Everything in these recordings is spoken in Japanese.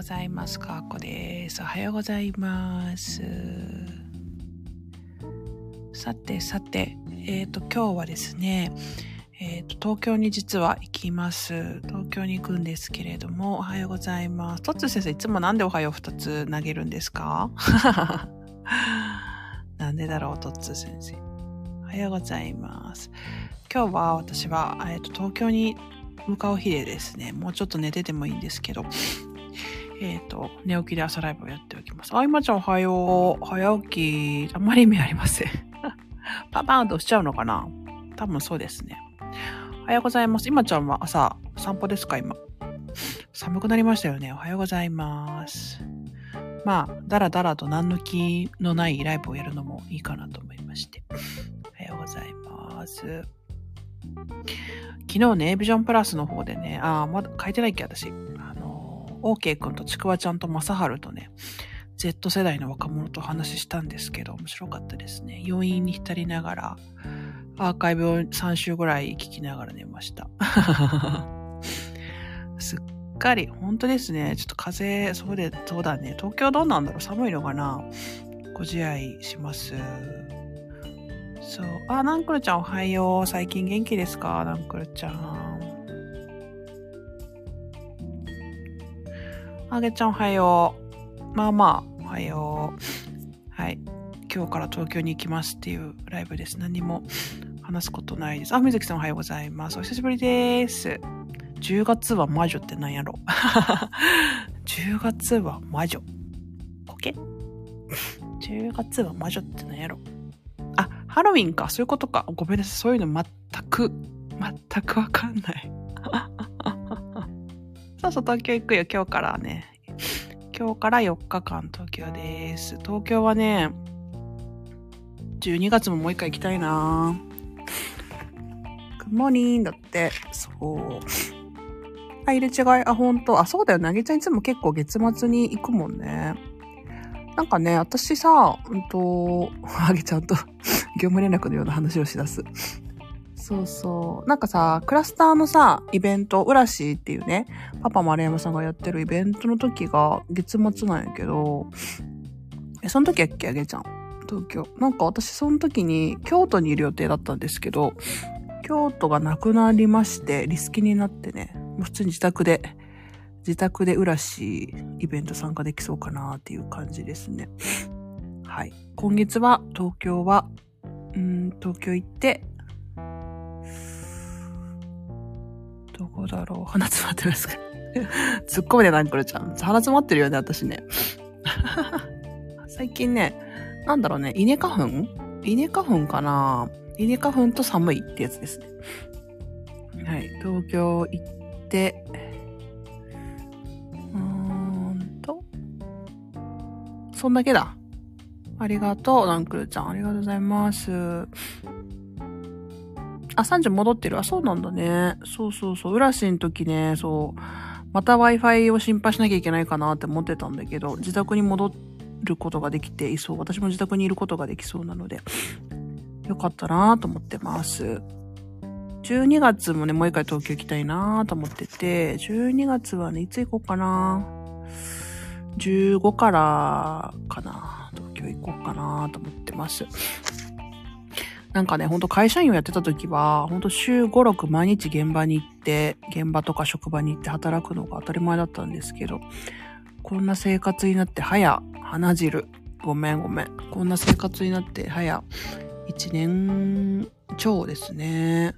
ございます。かーこです。おはようございます。さてさて、えっ、と、今日はですね、えっ、と、東京に実は行きます。東京に行くんですけれども、おはようございます。トッツー先生、いつもなんでおはよう二つ投げるんですか？なんでだろう、トッツー先生。おはようございます。今日は私は、えっ、と、東京に向かう日でですね、もうちょっと寝ててもいいんですけど、えっ、と、寝起きで朝ライブをやっておきます。あ、今ちゃんおはよう。早起き、あんまり意味ありません。パパーンとしちゃうのかな？多分そうですね。おはようございます。今ちゃんは朝散歩ですか？今。寒くなりましたよね。おはようございます。まあ、だらだらと何の気のないライブをやるのもいいかなと思いまして。おはようございます。昨日ね、ビジョンプラスの方でね、ああ、まだ書いてないっけ、私。あの、OK 君とちくわちゃんとまさはるとね、Z 世代の若者と話したんですけど、面白かったですね。余韻に浸りながら、アーカイブを3週ぐらい聞きながら寝ました。すっかり、本当ですね。ちょっと風、そうで、そうだね。東京どうなんだろう？寒いのかな？ご自愛します。そう。あ、ナンクルちゃんおはよう。最近元気ですか？ナンクルちゃん。あげちゃんおはよう。まあまあ、おはよう。はい。今日から東京に行きますっていうライブです。何も話すことないです。あ、水木さんおはようございます。お久しぶりです。10月は魔女って何やろ ?10 月は魔女。コケ ?10 月は魔女って何やろあ、ハロウィンか。そういうことか。ごめんなさい。そういうの全く、全くわかんない。そうそう、東京行くよ。今日からね。今日から4日間東京です。東京はね、12月ももう一回行きたいなグッモーニンだって。そう。入れ違い。あ、ほんと。あ、そうだよ。なぎちゃんいつも結構月末に行くもんね。なんかね、私さ、うんと、あげちゃんと 業務連絡のような話をしだす。そうそう。なんかさ、クラスターのさ、イベント、うらしっていうね、パパ丸山さんがやってるイベントの時が月末なんやけど、え、その時やっけあげちゃん？東京。なんか私その時に京都にいる予定だったんですけど、京都がなくなりまして、リスキになってね、もう普通に自宅で、自宅で浦しイベント参加できそうかなっていう感じですね。はい。今月は東京は、うん、東京行って、どこだろう？鼻詰まってますか？突っ込むね、ナンクルちゃん。鼻詰まってるよね、私ね。最近ね、なんだろうね、稲花粉？稲花粉かな？稲花粉と寒いってやつですね。はい。東京行って、うーんと、そんだけだ。ありがとう、ナンクルちゃん。ありがとうございます。あ、3時戻ってる。あ、そうなんだね。そうそうそう。浦市の時ね、そう。また Wi-Fi を心配しなきゃいけないかなって思ってたんだけど、自宅に戻ることができていそう。私も自宅にいることができそうなので、よかったなと思ってます。12月もね、もう一回東京行きたいなと思ってて、12月はね、いつ行こうかな15からかな東京行こうかなと思ってます。なんかね、ほんと会社員をやってた時は、ほんと週5、6毎日現場に行って、現場とか職場に行って働くのが当たり前だったんですけど、こんな生活になって早、花汁。ごめんごめん。こんな生活になって早、1年超ですね。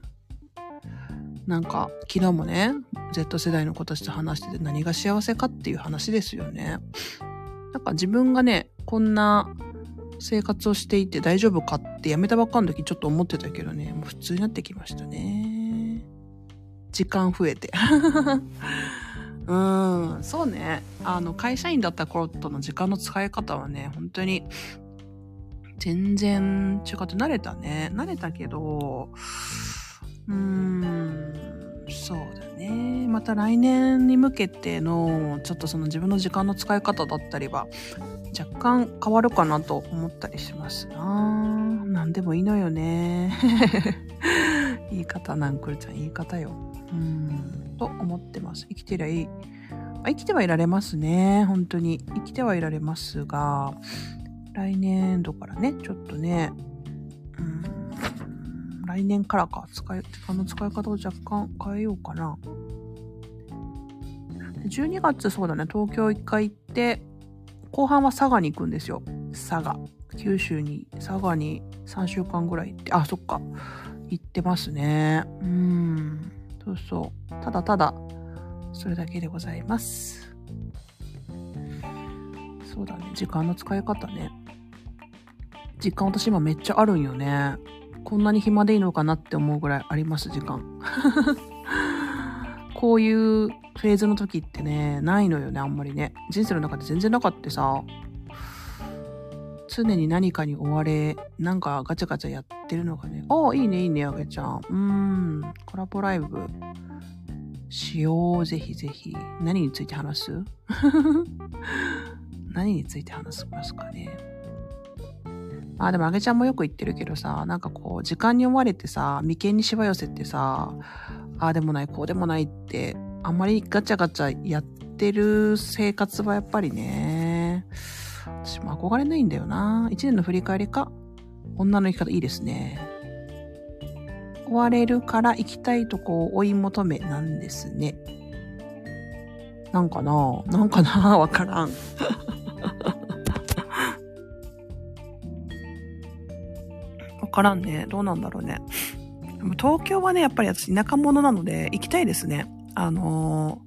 なんか、昨日もね、Z 世代の子たちと話してて何が幸せかっていう話ですよね。なんか自分がね、こんな生活をしていて大丈夫かってやめたばっかの時ちょっと思ってたけどね、もう普通になってきましたね。時間増えて。うん、そうね。あの、会社員だった頃との時間の使い方はね、本当に全然違って慣れたね。慣れたけど、うーん、そうだね。また来年に向けての、ちょっとその自分の時間の使い方だったりは、若干変わるかなと思ったりしますな。なんでもいいのよね。言い方、なんくるちゃん言い方よ。うん、と思ってます。生きてりゃいい。生きてはいられますね。本当に。生きてはいられますが、来年度からね、ちょっとね、来年からか、使い、時間の使い方を若干変えようかな。12月、そうだね、東京一回行って、後半は佐賀に行くんですよ。佐賀。九州に、佐賀に3週間ぐらい行って、あ、そっか。行ってますね。うん。そうそう。ただただ、それだけでございます。そうだね。時間の使い方ね。時間私今めっちゃあるんよね。こんなに暇でいいのかなって思うぐらいあります、時間。こういうフェーズの時ってね、ないのよね、あんまりね。人生の中で全然なかったさ。常に何かに追われ、なんかガチャガチャやってるのがね。ああ、いいね、いいね、あげちゃん。うーん、コラボライブしよう、ぜひぜひ。何について話す？何について話しますかね。あでもあげちゃんもよく言ってるけどさ、なんかこう、時間に追われてさ、眉間にしわ寄せてさ、ああでもない、こうでもないって、あんまりガチャガチャやってる生活はやっぱりね、私も憧れないんだよな。一年の振り返りか。女の生き方いいですね。追われるから行きたいとこを追い求めなんですね。なんかななんかなわからん。からんね。どうなんだろうね。でも東京はね、やっぱり私田舎者なので行きたいですね。あの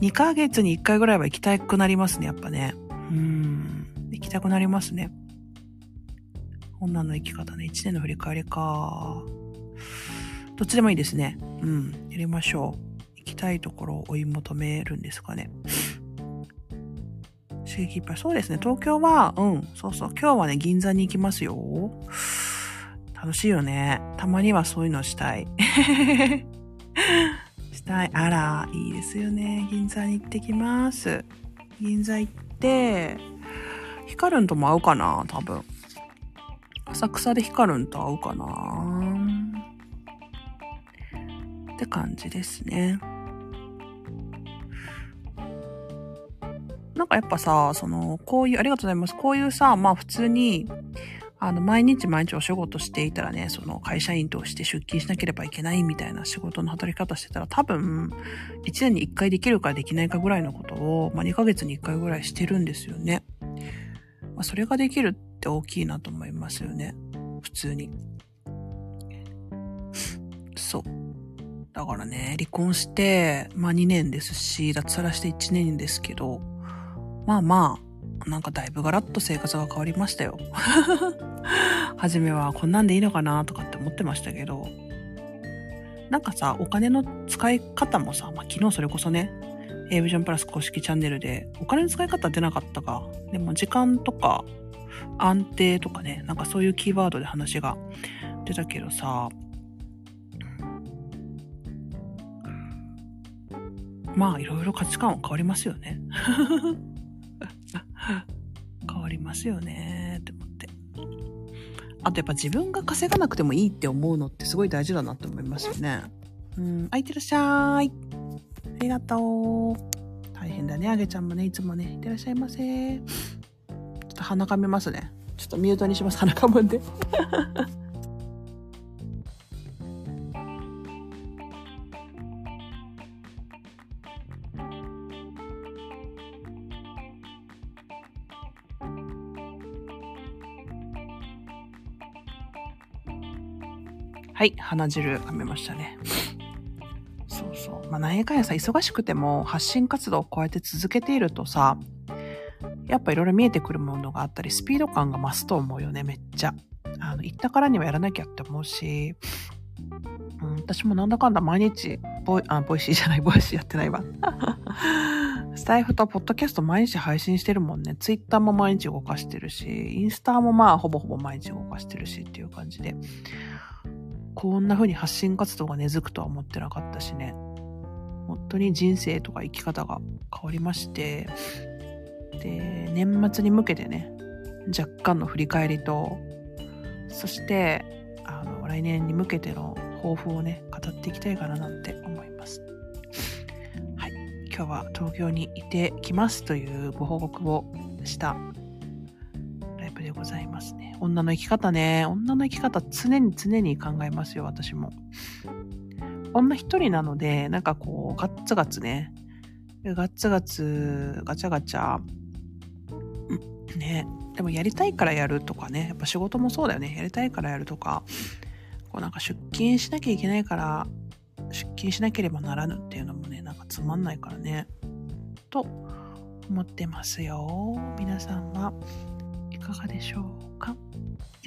ー、2ヶ月に1回ぐらいは行きたくなりますね、やっぱね。うん。行きたくなりますね。女の生き方ね。1年の振り返りか。どっちでもいいですね。うん。やりましょう。行きたいところを追い求めるんですかね。刺激いっぱい。そうですね。東京は、うん。そうそう。今日はね、銀座に行きますよ。楽しいよね。たまにはそういうのしたい。したい。あら、いいですよね。銀座に行ってきます。銀座行って、ヒカルンとも会うかな多分。浅草でヒカルンと会うかなって感じですね。なんかやっぱさ、その、こういう、ありがとうございます。こういうさ、まあ普通に、あの、毎日毎日お仕事していたらね、その会社員として出勤しなければいけないみたいな仕事の働き方してたら多分、1年に1回できるかできないかぐらいのことを、まあ2ヶ月に1回ぐらいしてるんですよね。まあそれができるって大きいなと思いますよね。普通に。そう。だからね、離婚して、まあ2年ですし、脱サラして1年ですけど、まあまあ、なんかだいぶガラッと生活が変わりましたよ。初めはこんなんでいいのかなとかって思ってましたけど、なんかさ、お金の使い方もさ、まあ、昨日それこそね、A ビジョンプラス公式チャンネルで、お金の使い方出なかったか。でも時間とか、安定とかね、なんかそういうキーワードで話が出たけどさ、まあいろいろ価値観は変わりますよね。変わりますよねって思って。あとやっぱ自分が稼がなくてもいいって思うのってすごい大事だなって思いますよね。うん、あ、いってらっしゃい。ありがとう。大変だね、あげちゃんもね、いつもね。いってらっしゃいませ。ちょっと鼻かみますね。ちょっとミュートにします、鼻かむんで。はい、鼻汁噛めましたね。そうそう。まあ、何やかんやさ、忙しくても発信活動をこうやって続けているとさ、やっぱいろいろ見えてくるものがあったり、スピード感が増すと思うよね、めっちゃ。あの、行ったからにはやらなきゃって思うし、うん、私もなんだかんだ毎日、ボイ、あ、ボイシーじゃない、ボイシーやってないわ。スタエフとポッドキャスト毎日配信してるもんね。ツイッターも毎日動かしてるし、インスタもまあほぼほぼ毎日動かしてるしっていう感じで。こんな風に発信活動が根付くとは思ってなかったしね。本当に人生とか生き方が変わりまして、で、年末に向けてね、若干の振り返りと、そして、あの、来年に向けての抱負をね、語っていきたいかななんて思います。はい。今日は東京にいてきますというご報告をしたございますね。女の生き方ね。女の生き方常に常に考えますよ、私も。女一人なので、なんかこう、ガッツガツね。ガッツガツ、ガチャガチャ。ね。でもやりたいからやるとかね。やっぱ仕事もそうだよね。やりたいからやるとか。こうなんか出勤しなきゃいけないから出勤しなければならぬっていうのもね、なんかつまんないからね。と思ってますよ。皆さんはかがでしょうか、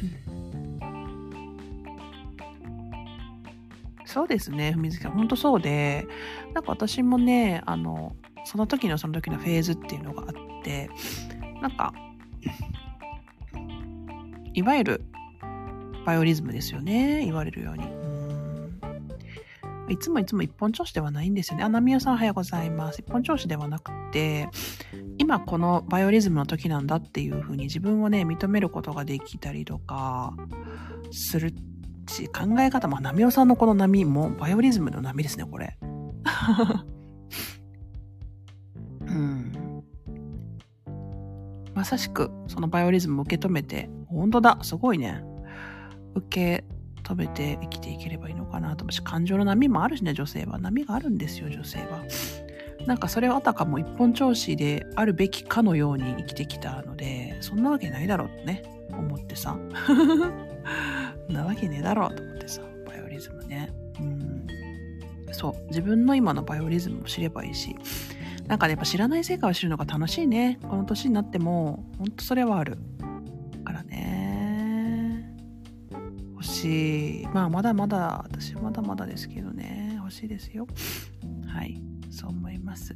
うんそうですね、ふみずきさん。ほんとそうで、なんか私もね、あの、その時のその時のフェーズっていうのがあって、なんか、いわゆるバイオリズムですよね。言われるように。いつもいつも一本調子ではないんですよね。あ、ナミヤさんおはようございます。一本調子ではなくて、今このバイオリズムの時なんだっていうふうに自分をね、認めることができたりとか、するし、考え方、まあ、ナミオさんのこの波もバイオリズムの波ですね、これ。うん。まさしく、そのバイオリズムを受け止めて、本当だ、すごいね。受け食べて生きていければいいのかなと思うし、感情の波もあるしね、女性は。波があるんですよ、女性は。なんかそれはあたかも一本調子であるべきかのように生きてきたので、そんなわけないだろうってね、思ってさ。なわけねえだろうと思ってさ、バイオリズムね。うん。そう。自分の今のバイオリズムを知ればいいし、なんかね、やっぱ知らない世界を知るのが楽しいね。この年になっても、ほんとそれはある。からね欲。しい、まあまだまだ、私まだまだですけどね、欲しいですよ。はい、そう思います。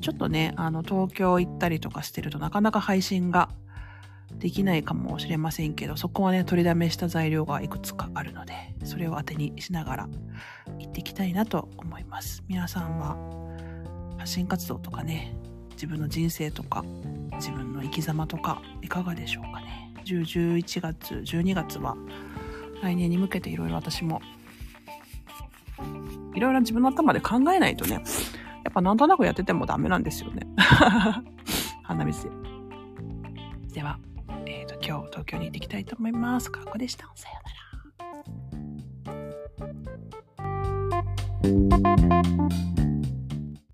ちょっとね、あの、東京行ったりとかしてるとなかなか配信ができないかもしれませんけど、そこはね、取りだめした材料がいくつかあるので、それを当てにしながら行っていきたいなと思います。皆さんは発信活動とかね、自分の人生とか、自分の生き様とか、いかがでしょうかね。10、11月、12月は来年に向けていろいろ私もいろいろ自分の頭で考えないとね、やっぱなんとなくやっててもダメなんですよね。鼻水で。では、えっ、ー、と、今日東京に行ってきたいと思います。かっこでした。さようなら。